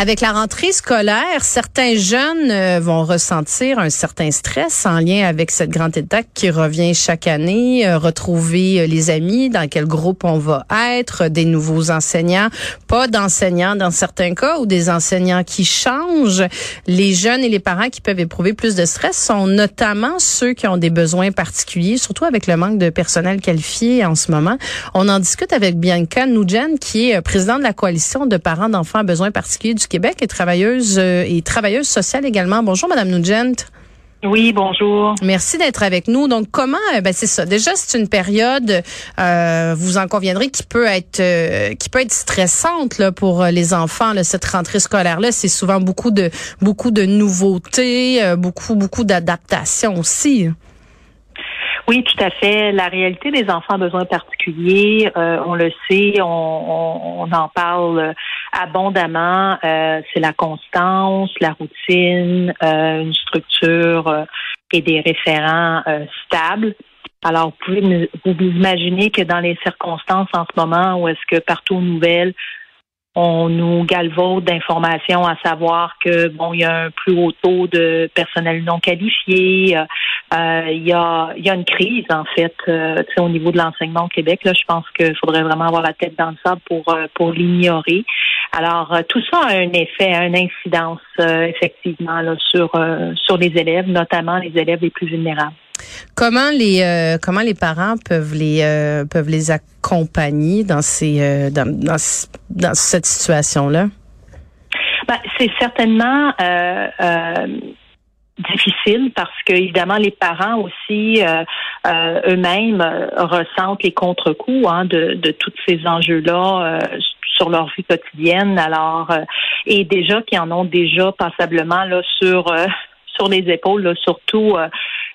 Avec la rentrée scolaire, certains jeunes euh, vont ressentir un certain stress en lien avec cette grande étape qui revient chaque année, euh, retrouver euh, les amis, dans quel groupe on va être, des nouveaux enseignants, pas d'enseignants dans certains cas ou des enseignants qui changent. Les jeunes et les parents qui peuvent éprouver plus de stress sont notamment ceux qui ont des besoins particuliers, surtout avec le manque de personnel qualifié en ce moment. On en discute avec Bianca Nugent, qui est présidente de la coalition de parents d'enfants à besoins particuliers du Québec et travailleuse euh, et travailleuse sociale également. Bonjour, Madame Nugent. Oui, bonjour. Merci d'être avec nous. Donc, comment, euh, ben c'est ça. Déjà, c'est une période, euh, vous en conviendrez, qui peut être, qui peut être stressante là pour les enfants. Là, cette rentrée scolaire là, c'est souvent beaucoup de, beaucoup de nouveautés, beaucoup, beaucoup d'adaptations aussi. Oui, tout à fait. La réalité des enfants à besoins particuliers, euh, on le sait, on, en parle abondamment. Euh, c'est la constance, la routine, euh, une structure et des référents stables. Alors, vous pouvez vous imaginer que dans les circonstances en ce moment où est-ce que partout aux nouvelles, on nous galvaude d'informations à savoir que bon, il y a un plus haut taux de personnel non qualifié. Euh, il, y a, une crise en fait euh, au niveau de l'enseignement au Québec. Là, je pense qu'il faudrait vraiment avoir la tête dans le sable pour euh, pour l'ignorer. Alors tout ça a un effet, une incidence effectivement là, sur sur les élèves, notamment les élèves les plus vulnérables. Comment les euh, comment les parents peuvent les euh, peuvent les accompagner dans ces euh, dans, dans, cette situation là ben, c'est certainement difficile parce que évidemment les parents aussi eux-mêmes ressentent les contre-coups hein, de, de tous ces enjeux-là sur leur vie quotidienne. Alors et déjà qui en ont déjà passablement là sur sur les épaules, surtout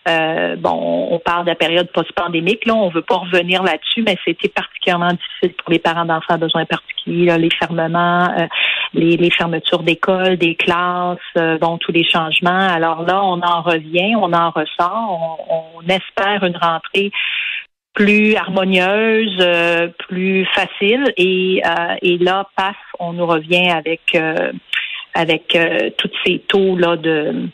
euh, bon, on parle de la période post-pandémique. Là, on veut pas revenir là-dessus, mais c'était particulièrement difficile pour les parents d'enfants à besoins particuliers, les fermements, euh, les, fermetures d'écoles, des classes, euh, bon, tous les changements. Alors là, on en revient, on en ressort, on, espère une rentrée plus harmonieuse, plus facile. Et, et là, paf, on nous revient avec avec tous ces taux là de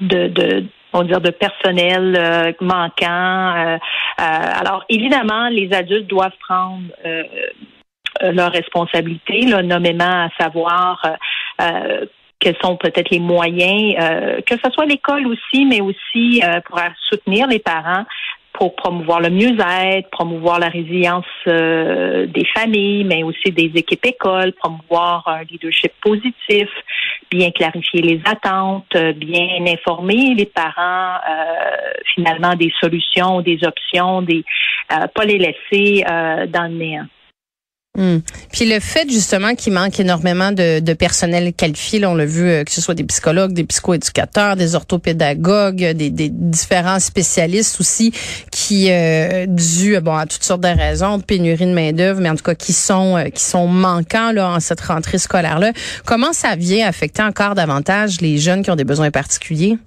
de, de on dire de personnel euh, manquant. Euh, euh, alors évidemment, les adultes doivent prendre leurs responsabilités, là, nommément à savoir quels sont peut-être les moyens, que ce soit l'école aussi, mais aussi pour soutenir les parents pour promouvoir le mieux-être, promouvoir la résilience euh, des familles, mais aussi des équipes écoles, promouvoir un leadership positif, bien clarifier les attentes, bien informer les parents euh, finalement des solutions, des options, des euh, pas les laisser dans le néant. Hmm. Puis le fait justement qu'il manque énormément de, personnel qualifié, là, on l'a vu, euh, que ce soit des psychologues, des psychoéducateurs, des orthopédagogues, des, des différents spécialistes aussi qui, euh, dû bon à toutes sortes de raisons, pénurie de main d'œuvre, mais en tout cas qui sont euh, qui sont manquants là en cette rentrée scolaire là. Comment ça vient affecter encore davantage les jeunes qui ont des besoins particuliers?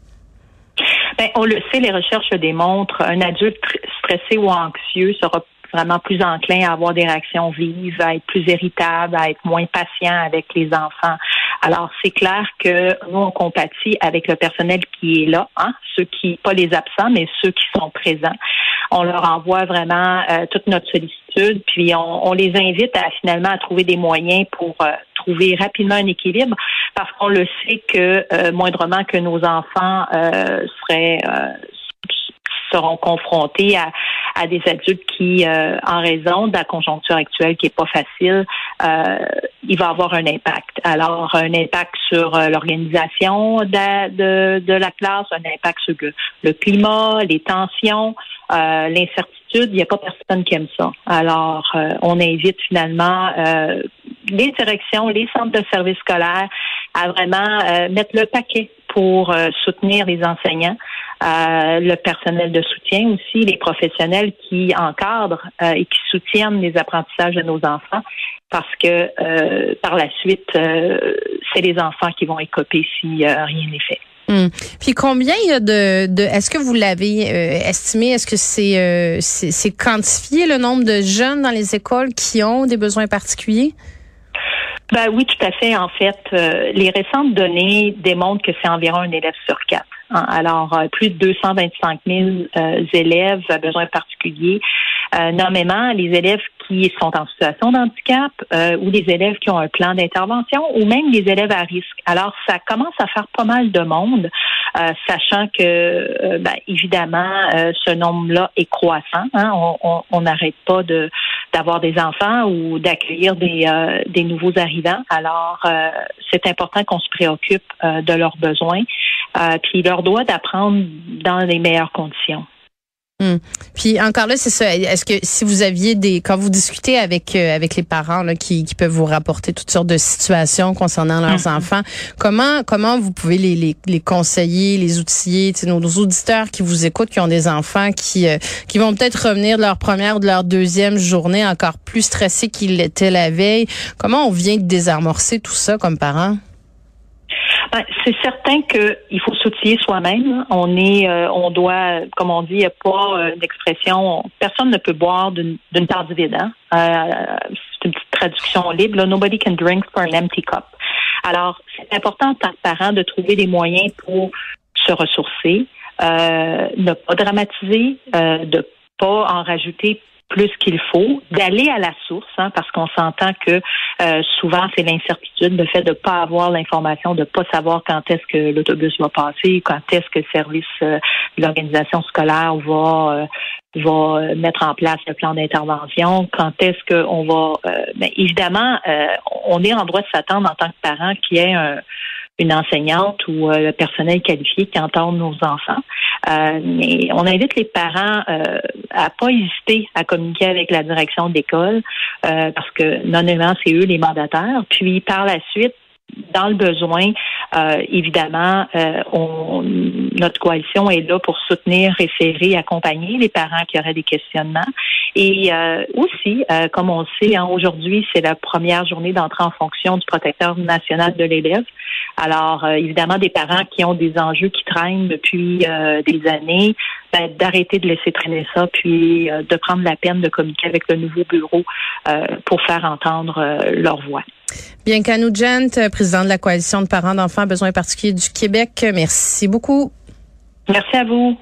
Ben, on le sait, les recherches démontrent un adulte stressé ou anxieux sera vraiment plus enclin à avoir des réactions vives, à être plus irritable, à être moins patient avec les enfants. Alors, c'est clair que nous, on compatit avec le personnel qui est là, hein, ceux qui, pas les absents, mais ceux qui sont présents. On leur envoie vraiment euh, toute notre sollicitude, puis on, on, les invite à finalement à trouver des moyens pour euh, trouver rapidement un équilibre, parce qu'on le sait que euh, moindrement que nos enfants seraient seront confrontés à, à des adultes qui, euh, en raison de la conjoncture actuelle qui est pas facile, euh, il va avoir un impact. Alors, un impact sur euh, l'organisation de, de, de, la classe, un impact sur le, climat, les tensions, euh, l'incertitude. Il n'y a pas personne qui aime ça. Alors, on invite finalement les directions, les centres de services scolaires à vraiment mettre le paquet pour soutenir les enseignants le personnel de soutien aussi, les professionnels qui encadrent euh, et qui soutiennent les apprentissages de nos enfants, parce que euh, par la suite, euh, c'est les enfants qui vont écoper si rien n'est fait. Hum. Puis combien il y a de, de est-ce que vous l'avez euh, estimé, est-ce que c'est, euh, quantifié le nombre de jeunes dans les écoles qui ont des besoins particuliers? Ben oui, tout à fait. En fait, euh, les récentes données démontrent que c'est environ un élève sur quatre. Hein. Alors, plus de 225 000 élèves à besoins particuliers, nommément les élèves qui sont en situation d'handicap euh, ou des élèves qui ont un plan d'intervention ou même des élèves à risque. Alors, ça commence à faire pas mal de monde, euh, sachant que, euh, ben, évidemment, ce nombre-là est croissant. Hein. On n'arrête pas de d'avoir des enfants ou d'accueillir des, des nouveaux arrivants. Alors, c'est important qu'on se préoccupe de leurs besoins, puis leur doit d'apprendre dans les meilleures conditions. Hmm. Puis encore là, c'est ça. Est-ce que si vous aviez des, quand vous discutez avec euh, avec les parents là, qui, qui peuvent vous rapporter toutes sortes de situations concernant leurs mm-hmm. enfants, comment comment vous pouvez les, les, les conseiller, les outiller, nos, nos, auditeurs qui vous écoutent, qui ont des enfants, qui euh, qui vont peut-être revenir de leur première ou de leur deuxième journée encore plus stressés qu'ils l'étaient la veille. Comment on vient de désamorcer tout ça comme parents? C'est certain qu'il faut s'outiller soi-même. On est, euh, on doit, comme on dit, il n'y a pas euh, d'expression. Personne ne peut boire d'une tasse vide. Hein? Euh, c'est une petite traduction libre. Nobody can drink from an empty cup. Alors, c'est important en tant que parent de trouver des moyens pour se ressourcer, ne pas dramatiser, de pas en rajouter plus qu'il faut, d'aller à la source, hein, parce qu'on s'entend que euh, souvent c'est l'incertitude, le fait de ne pas avoir l'information, de ne pas savoir quand est-ce que l'autobus va passer, quand est-ce que le service euh, de l'organisation scolaire va euh, va mettre en place le plan d'intervention, quand est-ce qu'on va ben, évidemment on est en droit de s'attendre en tant que parent qu'il y ait un une enseignante ou un personnel qualifié qui entende nos enfants. Euh, mais on invite les parents euh, à pas hésiter à communiquer avec la direction d'école euh, parce que non seulement c'est eux les mandataires. Puis par la suite, dans le besoin, euh, évidemment, euh, on, notre coalition est là pour soutenir, référer, accompagner les parents qui auraient des questionnements. Et euh, aussi, comme on le sait, hein, aujourd'hui, c'est la première journée d'entrée en fonction du protecteur national de l'élève. Alors, évidemment, des parents qui ont des enjeux qui traînent depuis des années, ben, d'arrêter de laisser traîner ça, puis de prendre la peine de communiquer avec le nouveau bureau pour faire entendre leur voix. Bianca Nugent, président de la coalition de parents d'enfants à besoins particuliers du Québec. Merci beaucoup. Merci à vous.